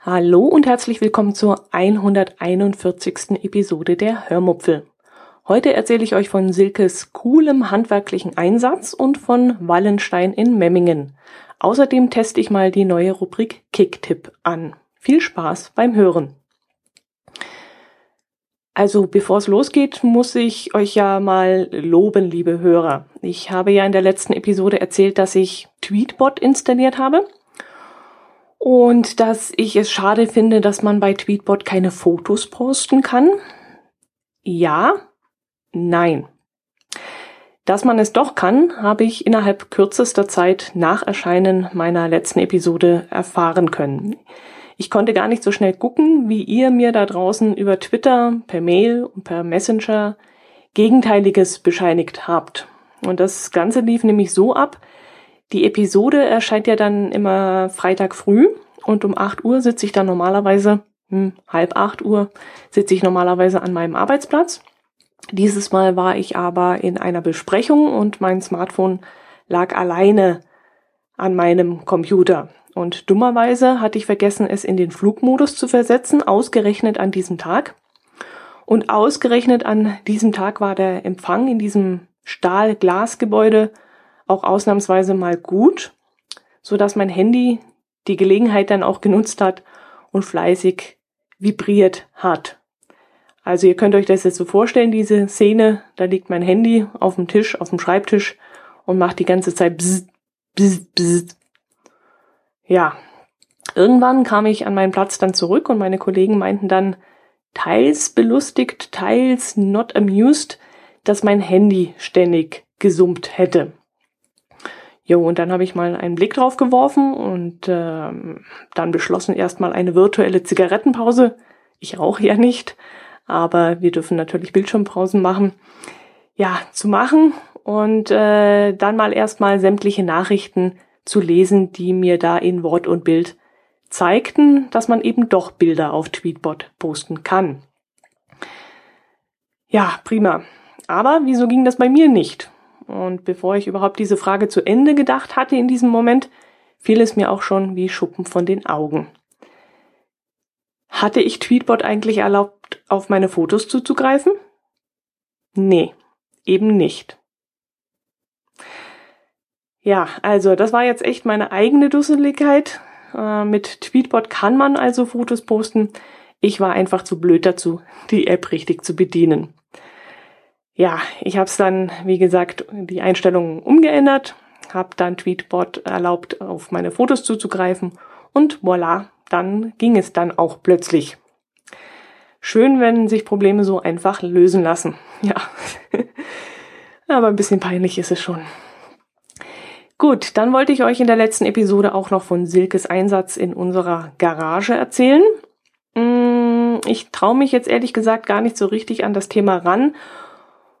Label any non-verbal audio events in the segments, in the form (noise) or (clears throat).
Hallo und herzlich willkommen zur 141. Episode der Hörmupfel. Heute erzähle ich euch von Silkes coolem handwerklichen Einsatz und von Wallenstein in Memmingen. Außerdem teste ich mal die neue Rubrik Kicktipp an. Viel Spaß beim Hören. Also bevor es losgeht, muss ich euch ja mal loben, liebe Hörer. Ich habe ja in der letzten Episode erzählt, dass ich Tweetbot installiert habe und dass ich es schade finde, dass man bei Tweetbot keine Fotos posten kann. Ja, nein. Dass man es doch kann, habe ich innerhalb kürzester Zeit nach Erscheinen meiner letzten Episode erfahren können. Ich konnte gar nicht so schnell gucken, wie ihr mir da draußen über Twitter, per Mail und per Messenger Gegenteiliges bescheinigt habt. Und das Ganze lief nämlich so ab, die Episode erscheint ja dann immer Freitag früh und um 8 Uhr sitze ich dann normalerweise, hm, halb 8 Uhr, sitze ich normalerweise an meinem Arbeitsplatz. Dieses Mal war ich aber in einer Besprechung und mein Smartphone lag alleine an meinem Computer. Und dummerweise hatte ich vergessen, es in den Flugmodus zu versetzen, ausgerechnet an diesem Tag. Und ausgerechnet an diesem Tag war der Empfang in diesem Stahl-Glas-Gebäude auch ausnahmsweise mal gut, so dass mein Handy die Gelegenheit dann auch genutzt hat und fleißig vibriert hat. Also ihr könnt euch das jetzt so vorstellen, diese Szene, da liegt mein Handy auf dem Tisch, auf dem Schreibtisch und macht die ganze Zeit bzz, bzz, bzz. Ja, irgendwann kam ich an meinen Platz dann zurück und meine Kollegen meinten dann, teils belustigt, teils not amused, dass mein Handy ständig gesummt hätte. Jo, und dann habe ich mal einen Blick drauf geworfen und ähm, dann beschlossen, erstmal eine virtuelle Zigarettenpause. Ich rauche ja nicht, aber wir dürfen natürlich Bildschirmpausen machen. Ja, zu machen und äh, dann mal erstmal sämtliche Nachrichten zu lesen, die mir da in Wort und Bild zeigten, dass man eben doch Bilder auf Tweetbot posten kann. Ja, prima. Aber wieso ging das bei mir nicht? Und bevor ich überhaupt diese Frage zu Ende gedacht hatte in diesem Moment, fiel es mir auch schon wie Schuppen von den Augen. Hatte ich Tweetbot eigentlich erlaubt, auf meine Fotos zuzugreifen? Nee, eben nicht. Ja, also das war jetzt echt meine eigene Dusseligkeit. Äh, mit Tweetbot kann man also Fotos posten. Ich war einfach zu blöd dazu, die App richtig zu bedienen ja, ich habe es dann, wie gesagt, die Einstellungen umgeändert, habe dann Tweetbot erlaubt, auf meine Fotos zuzugreifen und voilà, dann ging es dann auch plötzlich. Schön, wenn sich Probleme so einfach lösen lassen. Ja. (laughs) Aber ein bisschen peinlich ist es schon. Gut, dann wollte ich euch in der letzten Episode auch noch von Silkes Einsatz in unserer Garage erzählen. Mm, ich traue mich jetzt ehrlich gesagt gar nicht so richtig an das Thema ran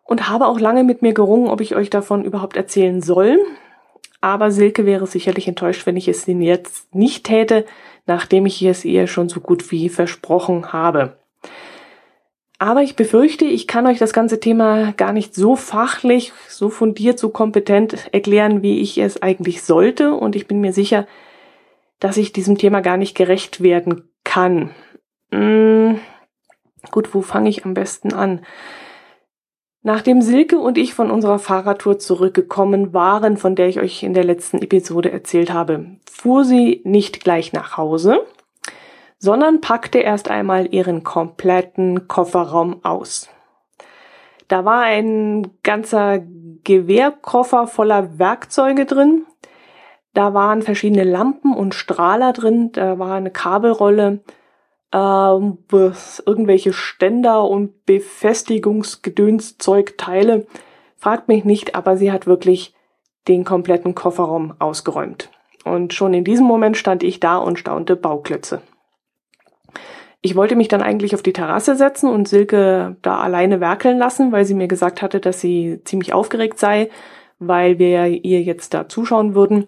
und habe auch lange mit mir gerungen, ob ich euch davon überhaupt erzählen soll. Aber Silke wäre sicherlich enttäuscht, wenn ich es Ihnen jetzt nicht täte, nachdem ich es ihr schon so gut wie versprochen habe. Aber ich befürchte, ich kann euch das ganze Thema gar nicht so fachlich, so fundiert, so kompetent erklären, wie ich es eigentlich sollte. Und ich bin mir sicher, dass ich diesem Thema gar nicht gerecht werden kann. Hm, gut, wo fange ich am besten an? Nachdem Silke und ich von unserer Fahrradtour zurückgekommen waren, von der ich euch in der letzten Episode erzählt habe, fuhr sie nicht gleich nach Hause, sondern packte erst einmal ihren kompletten Kofferraum aus. Da war ein ganzer Gewehrkoffer voller Werkzeuge drin. Da waren verschiedene Lampen und Strahler drin. Da war eine Kabelrolle, ähm, irgendwelche Ständer und Befestigungsgedönszeugteile. Fragt mich nicht, aber sie hat wirklich den kompletten Kofferraum ausgeräumt. Und schon in diesem Moment stand ich da und staunte Bauklötze. Ich wollte mich dann eigentlich auf die Terrasse setzen und Silke da alleine werkeln lassen, weil sie mir gesagt hatte, dass sie ziemlich aufgeregt sei, weil wir ihr jetzt da zuschauen würden.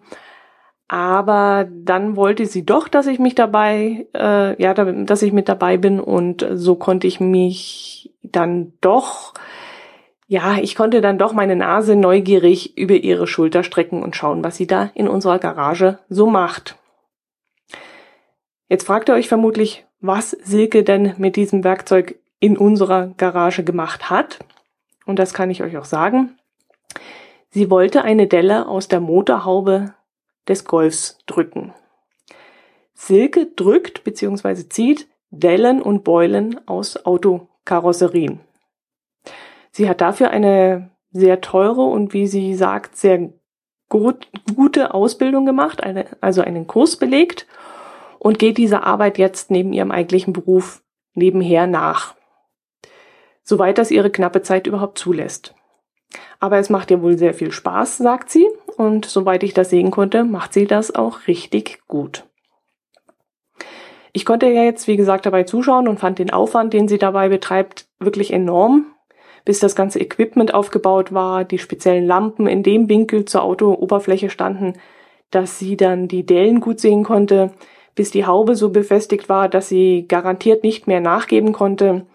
Aber dann wollte sie doch, dass ich mich dabei, äh, ja, dass ich mit dabei bin und so konnte ich mich dann doch ja, ich konnte dann doch meine Nase neugierig über ihre Schulter strecken und schauen, was sie da in unserer Garage so macht. Jetzt fragt ihr euch vermutlich, was Silke denn mit diesem Werkzeug in unserer Garage gemacht hat. Und das kann ich euch auch sagen. Sie wollte eine Delle aus der Motorhaube des Golfs drücken. Silke drückt bzw. zieht Dellen und Beulen aus Autokarosserien. Sie hat dafür eine sehr teure und wie sie sagt, sehr gut, gute Ausbildung gemacht, eine, also einen Kurs belegt und geht dieser Arbeit jetzt neben ihrem eigentlichen Beruf nebenher nach. Soweit das ihre knappe Zeit überhaupt zulässt. Aber es macht ihr wohl sehr viel Spaß, sagt sie, und soweit ich das sehen konnte, macht sie das auch richtig gut. Ich konnte ja jetzt, wie gesagt, dabei zuschauen und fand den Aufwand, den sie dabei betreibt, wirklich enorm. Bis das ganze Equipment aufgebaut war, die speziellen Lampen in dem Winkel zur Autooberfläche standen, dass sie dann die Dellen gut sehen konnte, bis die Haube so befestigt war, dass sie garantiert nicht mehr nachgeben konnte.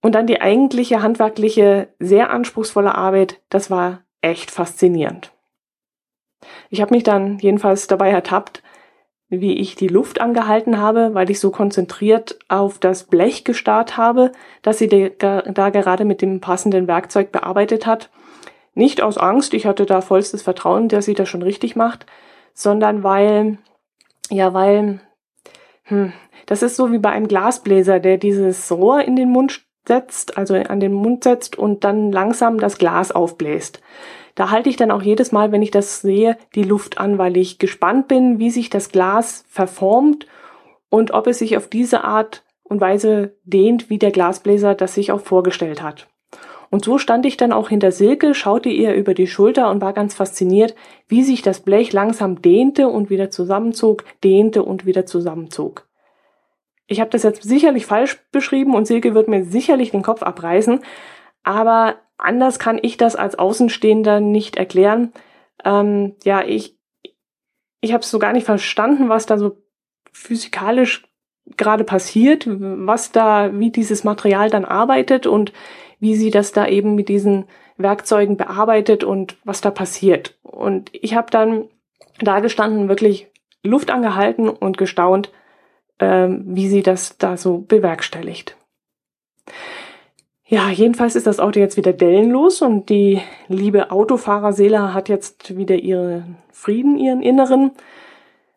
Und dann die eigentliche handwerkliche, sehr anspruchsvolle Arbeit, das war echt faszinierend. Ich habe mich dann jedenfalls dabei ertappt, wie ich die Luft angehalten habe, weil ich so konzentriert auf das Blech gestarrt habe, das sie da gerade mit dem passenden Werkzeug bearbeitet hat. Nicht aus Angst, ich hatte da vollstes Vertrauen, dass sie das schon richtig macht, sondern weil, ja, weil, hm, das ist so wie bei einem Glasbläser, der dieses Rohr in den Mund setzt, also an den Mund setzt und dann langsam das Glas aufbläst. Da halte ich dann auch jedes Mal, wenn ich das sehe, die Luft an, weil ich gespannt bin, wie sich das Glas verformt und ob es sich auf diese Art und Weise dehnt, wie der Glasbläser das sich auch vorgestellt hat. Und so stand ich dann auch hinter Silke, schaute ihr über die Schulter und war ganz fasziniert, wie sich das Blech langsam dehnte und wieder zusammenzog, dehnte und wieder zusammenzog. Ich habe das jetzt sicherlich falsch beschrieben und Silke wird mir sicherlich den Kopf abreißen, aber anders kann ich das als Außenstehender nicht erklären. Ähm, ja, ich, ich habe so gar nicht verstanden, was da so physikalisch gerade passiert, was da, wie dieses Material dann arbeitet und wie sie das da eben mit diesen Werkzeugen bearbeitet und was da passiert. Und ich habe dann da gestanden, wirklich Luft angehalten und gestaunt, ähm, wie sie das da so bewerkstelligt. Ja, jedenfalls ist das Auto jetzt wieder dellenlos und die liebe Autofahrerseele hat jetzt wieder ihren Frieden, ihren Inneren.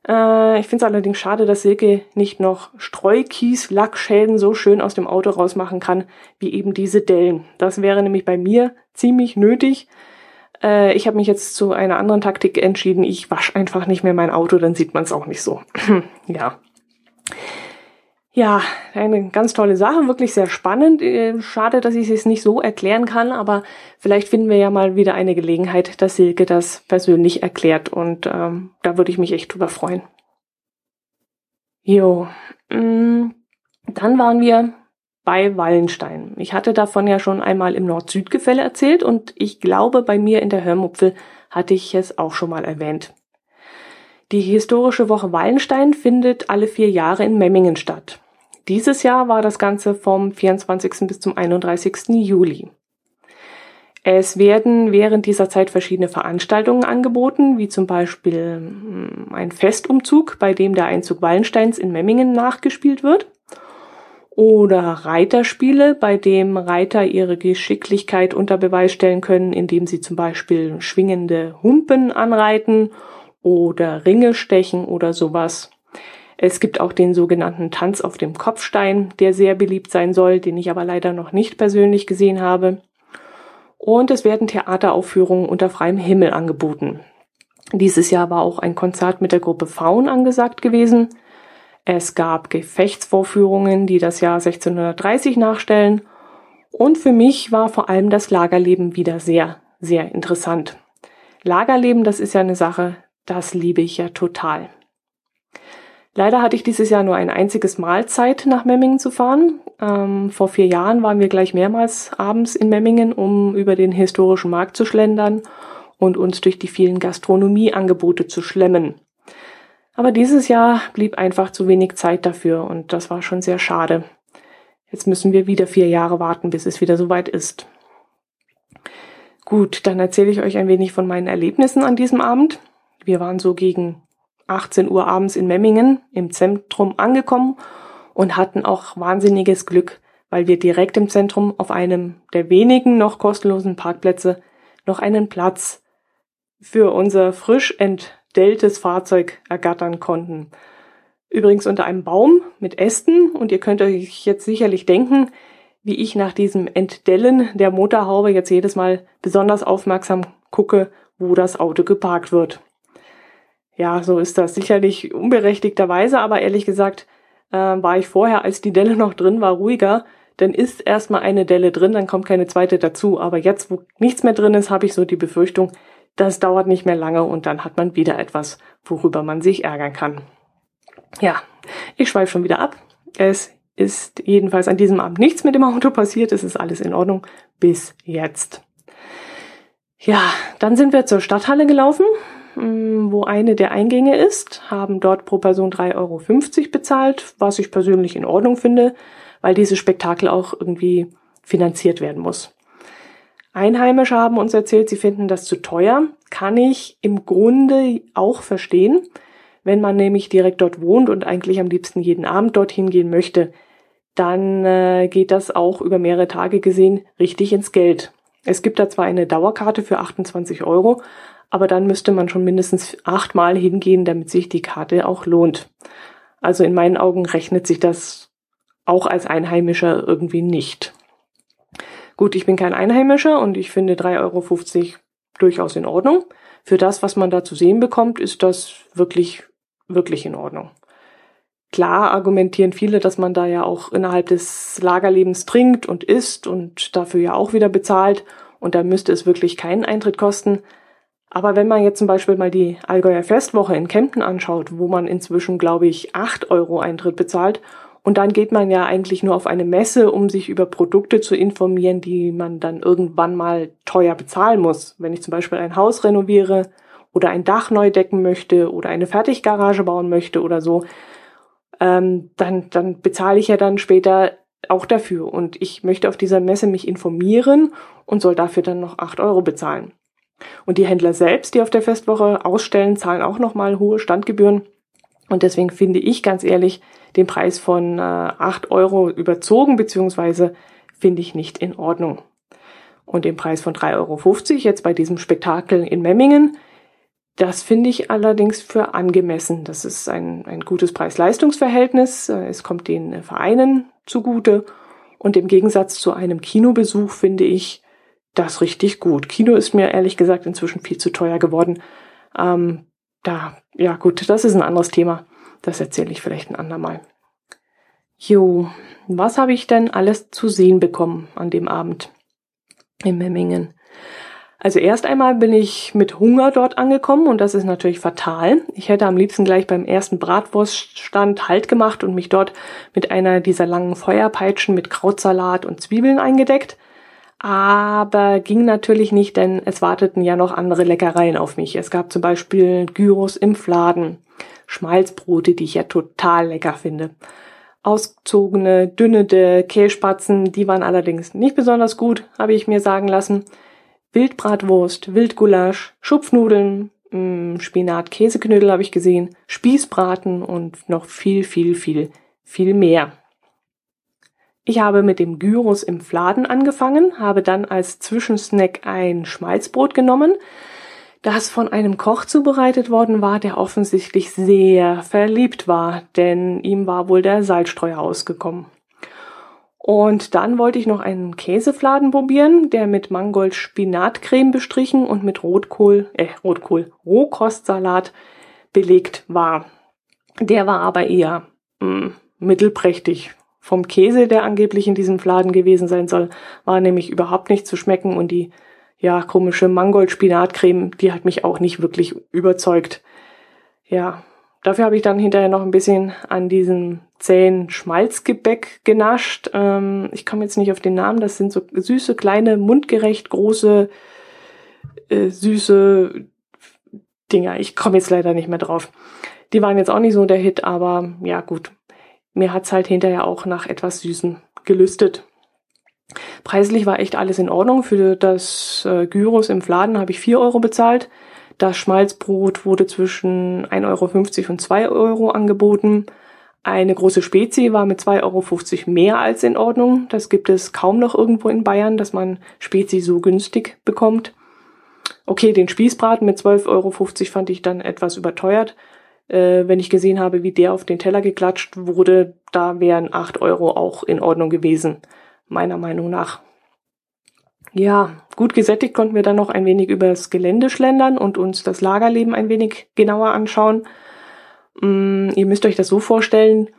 Äh, ich finde es allerdings schade, dass Silke nicht noch Streukies, Lackschäden so schön aus dem Auto rausmachen kann, wie eben diese Dellen. Das wäre nämlich bei mir ziemlich nötig. Äh, ich habe mich jetzt zu einer anderen Taktik entschieden. Ich wasche einfach nicht mehr mein Auto, dann sieht man es auch nicht so. (clears throat) ja. Ja, eine ganz tolle Sache, wirklich sehr spannend. Äh, schade, dass ich es nicht so erklären kann, aber vielleicht finden wir ja mal wieder eine Gelegenheit, dass Silke das persönlich erklärt und ähm, da würde ich mich echt drüber freuen. Jo, mm, dann waren wir bei Wallenstein. Ich hatte davon ja schon einmal im Nord-Süd-Gefälle erzählt und ich glaube, bei mir in der Hörmupfel hatte ich es auch schon mal erwähnt. Die historische Woche Wallenstein findet alle vier Jahre in Memmingen statt. Dieses Jahr war das Ganze vom 24. bis zum 31. Juli. Es werden während dieser Zeit verschiedene Veranstaltungen angeboten, wie zum Beispiel hm, ein Festumzug, bei dem der Einzug Wallensteins in Memmingen nachgespielt wird, oder Reiterspiele, bei dem Reiter ihre Geschicklichkeit unter Beweis stellen können, indem sie zum Beispiel schwingende Humpen anreiten oder Ringe stechen oder sowas. Es gibt auch den sogenannten Tanz auf dem Kopfstein, der sehr beliebt sein soll, den ich aber leider noch nicht persönlich gesehen habe. Und es werden Theateraufführungen unter freiem Himmel angeboten. Dieses Jahr war auch ein Konzert mit der Gruppe Faun angesagt gewesen. Es gab Gefechtsvorführungen, die das Jahr 1630 nachstellen. Und für mich war vor allem das Lagerleben wieder sehr, sehr interessant. Lagerleben, das ist ja eine Sache, das liebe ich ja total. Leider hatte ich dieses Jahr nur ein einziges Mal Zeit, nach Memmingen zu fahren. Ähm, vor vier Jahren waren wir gleich mehrmals abends in Memmingen, um über den historischen Markt zu schlendern und uns durch die vielen Gastronomieangebote zu schlemmen. Aber dieses Jahr blieb einfach zu wenig Zeit dafür und das war schon sehr schade. Jetzt müssen wir wieder vier Jahre warten, bis es wieder soweit ist. Gut, dann erzähle ich euch ein wenig von meinen Erlebnissen an diesem Abend. Wir waren so gegen 18 Uhr abends in Memmingen im Zentrum angekommen und hatten auch wahnsinniges Glück, weil wir direkt im Zentrum auf einem der wenigen noch kostenlosen Parkplätze noch einen Platz für unser frisch entdelltes Fahrzeug ergattern konnten. Übrigens unter einem Baum mit Ästen und ihr könnt euch jetzt sicherlich denken, wie ich nach diesem Entdellen der Motorhaube jetzt jedes Mal besonders aufmerksam gucke, wo das Auto geparkt wird. Ja, so ist das sicherlich unberechtigterweise, aber ehrlich gesagt äh, war ich vorher, als die Delle noch drin war, ruhiger. Denn ist erstmal eine Delle drin, dann kommt keine zweite dazu. Aber jetzt, wo nichts mehr drin ist, habe ich so die Befürchtung, das dauert nicht mehr lange und dann hat man wieder etwas, worüber man sich ärgern kann. Ja, ich schweife schon wieder ab. Es ist jedenfalls an diesem Abend nichts mit dem Auto passiert. Es ist alles in Ordnung bis jetzt. Ja, dann sind wir zur Stadthalle gelaufen, wo eine der Eingänge ist, haben dort pro Person 3,50 Euro bezahlt, was ich persönlich in Ordnung finde, weil dieses Spektakel auch irgendwie finanziert werden muss. Einheimische haben uns erzählt, sie finden das zu teuer. Kann ich im Grunde auch verstehen. Wenn man nämlich direkt dort wohnt und eigentlich am liebsten jeden Abend dorthin gehen möchte, dann äh, geht das auch über mehrere Tage gesehen richtig ins Geld. Es gibt da zwar eine Dauerkarte für 28 Euro, aber dann müsste man schon mindestens achtmal hingehen, damit sich die Karte auch lohnt. Also in meinen Augen rechnet sich das auch als Einheimischer irgendwie nicht. Gut, ich bin kein Einheimischer und ich finde 3,50 Euro durchaus in Ordnung. Für das, was man da zu sehen bekommt, ist das wirklich, wirklich in Ordnung. Klar argumentieren viele, dass man da ja auch innerhalb des Lagerlebens trinkt und isst und dafür ja auch wieder bezahlt und da müsste es wirklich keinen Eintritt kosten. Aber wenn man jetzt zum Beispiel mal die Allgäuer Festwoche in Kempten anschaut, wo man inzwischen, glaube ich, acht Euro Eintritt bezahlt und dann geht man ja eigentlich nur auf eine Messe, um sich über Produkte zu informieren, die man dann irgendwann mal teuer bezahlen muss. Wenn ich zum Beispiel ein Haus renoviere oder ein Dach neu decken möchte oder eine Fertiggarage bauen möchte oder so, ähm, dann, dann bezahle ich ja dann später auch dafür. Und ich möchte auf dieser Messe mich informieren und soll dafür dann noch acht Euro bezahlen. Und die Händler selbst, die auf der Festwoche ausstellen, zahlen auch nochmal hohe Standgebühren. Und deswegen finde ich ganz ehrlich den Preis von äh, 8 Euro überzogen, beziehungsweise finde ich nicht in Ordnung. Und den Preis von 3,50 Euro jetzt bei diesem Spektakel in Memmingen das finde ich allerdings für angemessen. Das ist ein, ein gutes Preis-Leistungs-Verhältnis. Es kommt den Vereinen zugute. Und im Gegensatz zu einem Kinobesuch finde ich das richtig gut. Kino ist mir ehrlich gesagt inzwischen viel zu teuer geworden. Ähm, da, ja gut, das ist ein anderes Thema. Das erzähle ich vielleicht ein andermal. Jo, was habe ich denn alles zu sehen bekommen an dem Abend in Memmingen? Also erst einmal bin ich mit Hunger dort angekommen und das ist natürlich fatal. Ich hätte am liebsten gleich beim ersten Bratwurststand Halt gemacht und mich dort mit einer dieser langen Feuerpeitschen mit Krautsalat und Zwiebeln eingedeckt. Aber ging natürlich nicht, denn es warteten ja noch andere Leckereien auf mich. Es gab zum Beispiel Gyros im Fladen, Schmalzbrote, die ich ja total lecker finde. Ausgezogene, dünnete Käsespatzen, die waren allerdings nicht besonders gut, habe ich mir sagen lassen. Wildbratwurst, Wildgulasch, Schupfnudeln, mm, Spinat, Käseknödel habe ich gesehen, Spießbraten und noch viel, viel, viel, viel mehr. Ich habe mit dem Gyros im Fladen angefangen, habe dann als Zwischensnack ein Schmalzbrot genommen, das von einem Koch zubereitet worden war, der offensichtlich sehr verliebt war, denn ihm war wohl der Salzstreuer ausgekommen. Und dann wollte ich noch einen Käsefladen probieren, der mit Mangold Spinatcreme bestrichen und mit Rotkohl, äh, Rotkohl, Rohkostsalat belegt war. Der war aber eher mh, mm, mittelprächtig. Vom Käse, der angeblich in diesem Fladen gewesen sein soll, war nämlich überhaupt nicht zu schmecken und die, ja, komische Mangold-Spinatcreme, die hat mich auch nicht wirklich überzeugt. Ja, Dafür habe ich dann hinterher noch ein bisschen an diesem zähen Schmalzgebäck genascht. Ähm, ich komme jetzt nicht auf den Namen. Das sind so süße, kleine, mundgerecht große, äh, süße Dinger. Ich komme jetzt leider nicht mehr drauf. Die waren jetzt auch nicht so der Hit, aber ja gut. Mir hat's halt hinterher auch nach etwas Süßen gelüstet. Preislich war echt alles in Ordnung. Für das äh, Gyros im Fladen habe ich vier Euro bezahlt. Das Schmalzbrot wurde zwischen 1,50 Euro und 2 Euro angeboten. Eine große Spezi war mit 2,50 Euro mehr als in Ordnung. Das gibt es kaum noch irgendwo in Bayern, dass man Spezi so günstig bekommt. Okay, den Spießbraten mit 12,50 Euro fand ich dann etwas überteuert. Äh, wenn ich gesehen habe, wie der auf den Teller geklatscht wurde, da wären 8 Euro auch in Ordnung gewesen, meiner Meinung nach. Ja, gut gesättigt konnten wir dann noch ein wenig übers Gelände schlendern und uns das Lagerleben ein wenig genauer anschauen. Mm, ihr müsst euch das so vorstellen,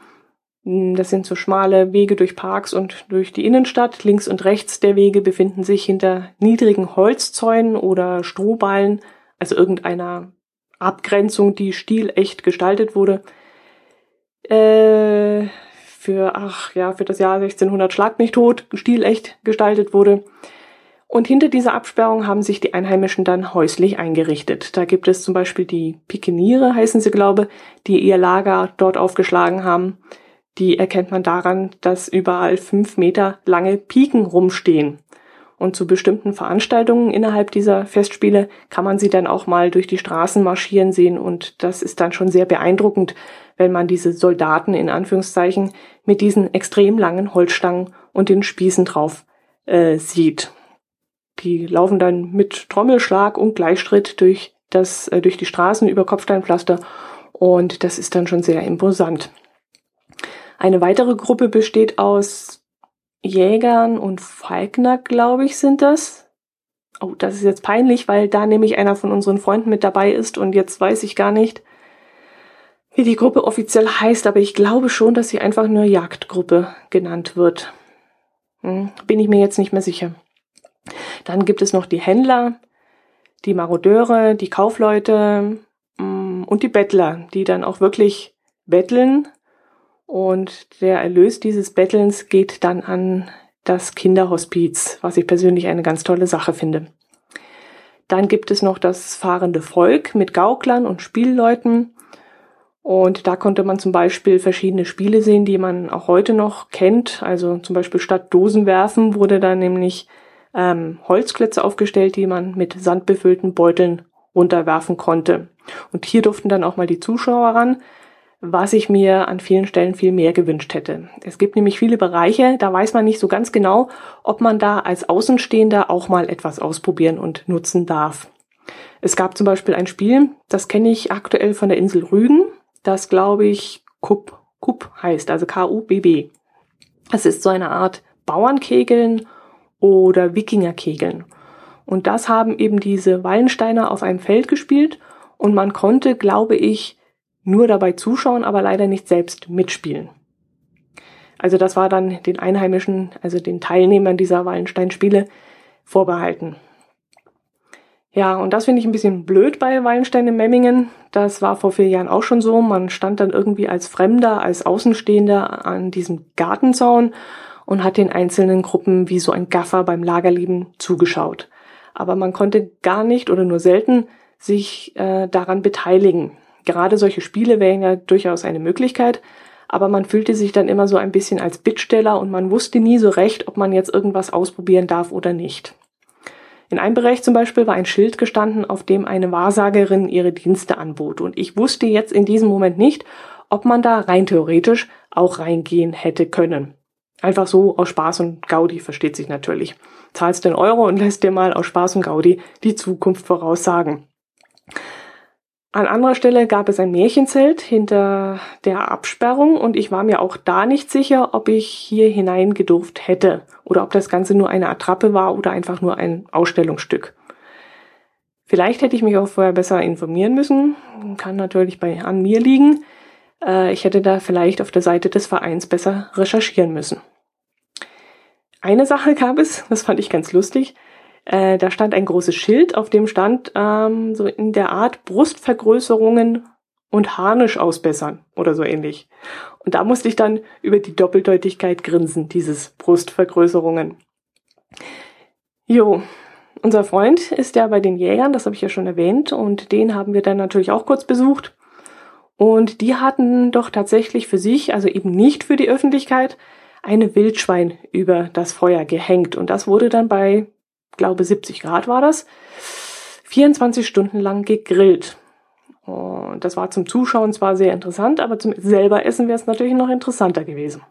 mm, das sind so schmale Wege durch Parks und durch die Innenstadt. Links und rechts der Wege befinden sich hinter niedrigen Holzzäunen oder Strohballen, also irgendeiner Abgrenzung, die stilecht gestaltet wurde. Äh, für, ach ja, für das Jahr 1600 Schlag mich tot, stilecht gestaltet wurde. Und hinter dieser Absperrung haben sich die Einheimischen dann häuslich eingerichtet. Da gibt es zum Beispiel die Pikeniere, heißen sie, glaube, die ihr Lager dort aufgeschlagen haben. Die erkennt man daran, dass überall fünf Meter lange Piken rumstehen. Und zu bestimmten Veranstaltungen innerhalb dieser Festspiele kann man sie dann auch mal durch die Straßen marschieren sehen. Und das ist dann schon sehr beeindruckend, wenn man diese Soldaten in Anführungszeichen mit diesen extrem langen Holzstangen und den Spießen drauf äh, sieht. Die laufen dann mit Trommelschlag und Gleichschritt durch das, äh, durch die Straßen über Kopfsteinpflaster und das ist dann schon sehr imposant. Eine weitere Gruppe besteht aus Jägern und Falkner, glaube ich, sind das. Oh, das ist jetzt peinlich, weil da nämlich einer von unseren Freunden mit dabei ist und jetzt weiß ich gar nicht, wie die Gruppe offiziell heißt, aber ich glaube schon, dass sie einfach nur Jagdgruppe genannt wird. Hm, bin ich mir jetzt nicht mehr sicher. Dann gibt es noch die Händler, die Marodeure, die Kaufleute mm, und die Bettler, die dann auch wirklich betteln. Und der Erlös dieses Bettelns geht dann an das Kinderhospiz, was ich persönlich eine ganz tolle Sache finde. Dann gibt es noch das fahrende Volk mit Gauklern und Spielleuten. Und da konnte man zum Beispiel verschiedene Spiele sehen, die man auch heute noch kennt. Also zum Beispiel statt Dosenwerfen wurde da nämlich ähm, Holzklötze aufgestellt, die man mit sandbefüllten Beuteln runterwerfen konnte. Und hier durften dann auch mal die Zuschauer ran, was ich mir an vielen Stellen viel mehr gewünscht hätte. Es gibt nämlich viele Bereiche, da weiß man nicht so ganz genau, ob man da als Außenstehender auch mal etwas ausprobieren und nutzen darf. Es gab zum Beispiel ein Spiel, das kenne ich aktuell von der Insel Rügen, das glaube ich Kup, Kup heißt, also K-U-B-B. Es ist so eine Art Bauernkegeln oder Wikingerkegeln. Und das haben eben diese Wallensteiner auf einem Feld gespielt und man konnte, glaube ich, nur dabei zuschauen, aber leider nicht selbst mitspielen. Also das war dann den Einheimischen, also den Teilnehmern dieser Wallenstein-Spiele vorbehalten. Ja, und das finde ich ein bisschen blöd bei Wallenstein in Memmingen. Das war vor vier Jahren auch schon so. Man stand dann irgendwie als Fremder, als Außenstehender an diesem Gartenzaun und hat den einzelnen Gruppen wie so ein Gaffer beim Lagerleben zugeschaut. Aber man konnte gar nicht oder nur selten sich äh, daran beteiligen. Gerade solche Spiele wären ja durchaus eine Möglichkeit, aber man fühlte sich dann immer so ein bisschen als Bittsteller und man wusste nie so recht, ob man jetzt irgendwas ausprobieren darf oder nicht. In einem Bereich zum Beispiel war ein Schild gestanden, auf dem eine Wahrsagerin ihre Dienste anbot. Und ich wusste jetzt in diesem Moment nicht, ob man da rein theoretisch auch reingehen hätte können. Einfach so aus Spaß und Gaudi versteht sich natürlich. Zahlst den Euro und lässt dir mal aus Spaß und Gaudi die Zukunft voraussagen. An anderer Stelle gab es ein Märchenzelt hinter der Absperrung und ich war mir auch da nicht sicher, ob ich hier hineingedurft hätte oder ob das Ganze nur eine Attrappe war oder einfach nur ein Ausstellungsstück. Vielleicht hätte ich mich auch vorher besser informieren müssen, kann natürlich bei an mir liegen. Äh, ich hätte da vielleicht auf der Seite des Vereins besser recherchieren müssen. Eine Sache gab es, das fand ich ganz lustig. Äh, da stand ein großes Schild, auf dem stand ähm, so in der Art Brustvergrößerungen und Harnisch ausbessern oder so ähnlich. Und da musste ich dann über die Doppeldeutigkeit grinsen, dieses Brustvergrößerungen. Jo, unser Freund ist ja bei den Jägern, das habe ich ja schon erwähnt, und den haben wir dann natürlich auch kurz besucht. Und die hatten doch tatsächlich für sich, also eben nicht für die Öffentlichkeit, eine Wildschwein über das Feuer gehängt. Und das wurde dann bei, glaube 70 Grad war das, 24 Stunden lang gegrillt. Und das war zum Zuschauen zwar sehr interessant, aber zum selber Essen wäre es natürlich noch interessanter gewesen.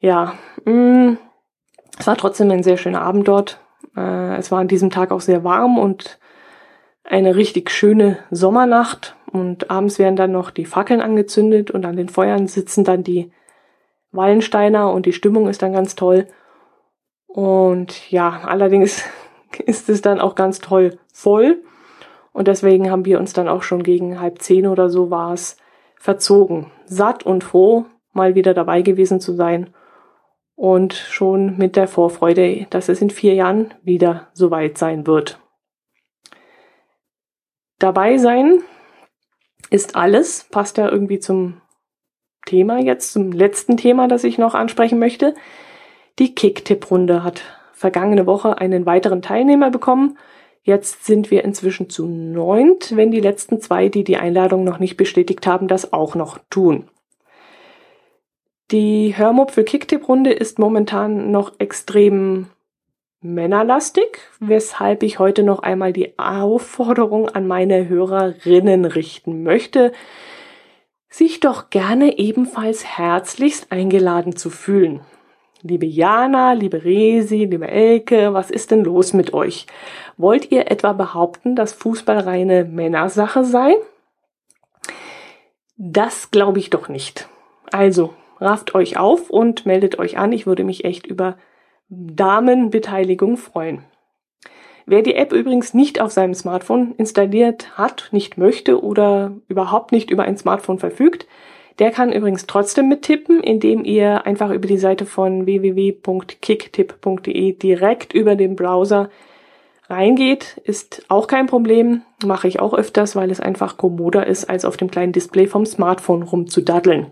Ja, mh, mm, es war trotzdem ein sehr schöner Abend dort. Äh, es war an diesem Tag auch sehr warm und eine richtig schöne Sommernacht. Und abends werden dann noch die Fackeln angezündet und an den Feuern sitzen dann die Wallensteiner und die Stimmung ist dann ganz toll. Und ja, allerdings (laughs) ist es dann auch ganz toll voll. Und deswegen haben wir uns dann auch schon gegen halb zehn oder so war es verzogen. Satt und froh, mal wieder dabei gewesen zu sein. Und schon mit der Vorfreude, dass es in vier Jahren wieder soweit sein wird. Dabei sein ist alles, passt ja irgendwie zum Thema jetzt, zum letzten Thema, das ich noch ansprechen möchte. Die Kick-Tipp-Runde hat vergangene Woche einen weiteren Teilnehmer bekommen Jetzt sind wir inzwischen zu neunt, wenn die letzten zwei, die die Einladung noch nicht bestätigt haben, das auch noch tun. Die Hörmupfel Kicktip-Runde ist momentan noch extrem männerlastig, weshalb ich heute noch einmal die Aufforderung an meine Hörerinnen richten möchte, sich doch gerne ebenfalls herzlichst eingeladen zu fühlen. Liebe Jana, liebe Resi, liebe Elke, was ist denn los mit euch? Wollt ihr etwa behaupten, dass Fußball reine Männersache sei? Das glaube ich doch nicht. Also, rafft euch auf und meldet euch an. Ich würde mich echt über Damenbeteiligung freuen. Wer die App übrigens nicht auf seinem Smartphone installiert hat, nicht möchte oder überhaupt nicht über ein Smartphone verfügt, der kann übrigens trotzdem mittippen, indem ihr einfach über die Seite von www.kicktipp.de direkt über den Browser reingeht. Ist auch kein Problem, mache ich auch öfters, weil es einfach kommoder ist, als auf dem kleinen Display vom Smartphone rumzudaddeln.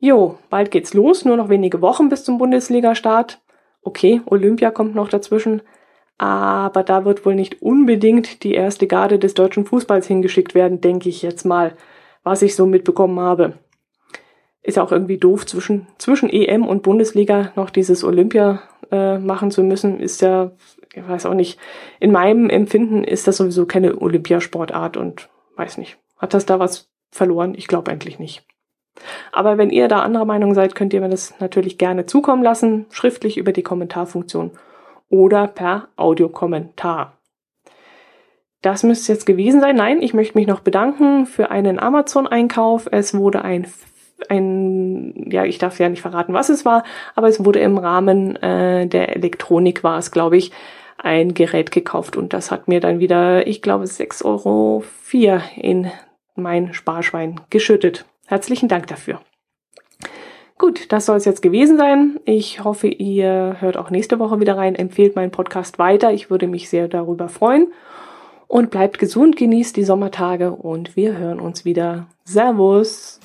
Jo, bald geht's los, nur noch wenige Wochen bis zum Bundesliga-Start. Okay, Olympia kommt noch dazwischen, aber da wird wohl nicht unbedingt die erste Garde des deutschen Fußballs hingeschickt werden, denke ich jetzt mal was ich so mitbekommen habe. Ist auch irgendwie doof, zwischen, zwischen EM und Bundesliga noch dieses Olympia äh, machen zu müssen, ist ja, ich weiß auch nicht, in meinem Empfinden ist das sowieso keine Olympiasportart und weiß nicht. Hat das da was verloren? Ich glaube eigentlich nicht. Aber wenn ihr da anderer Meinung seid, könnt ihr mir das natürlich gerne zukommen lassen, schriftlich über die Kommentarfunktion oder per Audiokommentar. Das müsste jetzt gewesen sein. Nein, ich möchte mich noch bedanken für einen Amazon-Einkauf. Es wurde ein, ein, ja, ich darf ja nicht verraten, was es war, aber es wurde im Rahmen äh, der Elektronik war es, glaube ich, ein Gerät gekauft und das hat mir dann wieder, ich glaube, 6,04 Euro in mein Sparschwein geschüttet. Herzlichen Dank dafür. Gut, das soll es jetzt gewesen sein. Ich hoffe, ihr hört auch nächste Woche wieder rein, empfehlt meinen Podcast weiter. Ich würde mich sehr darüber freuen und bleibt gesund, genießt die Sommertage und wir hören uns wieder. Servus!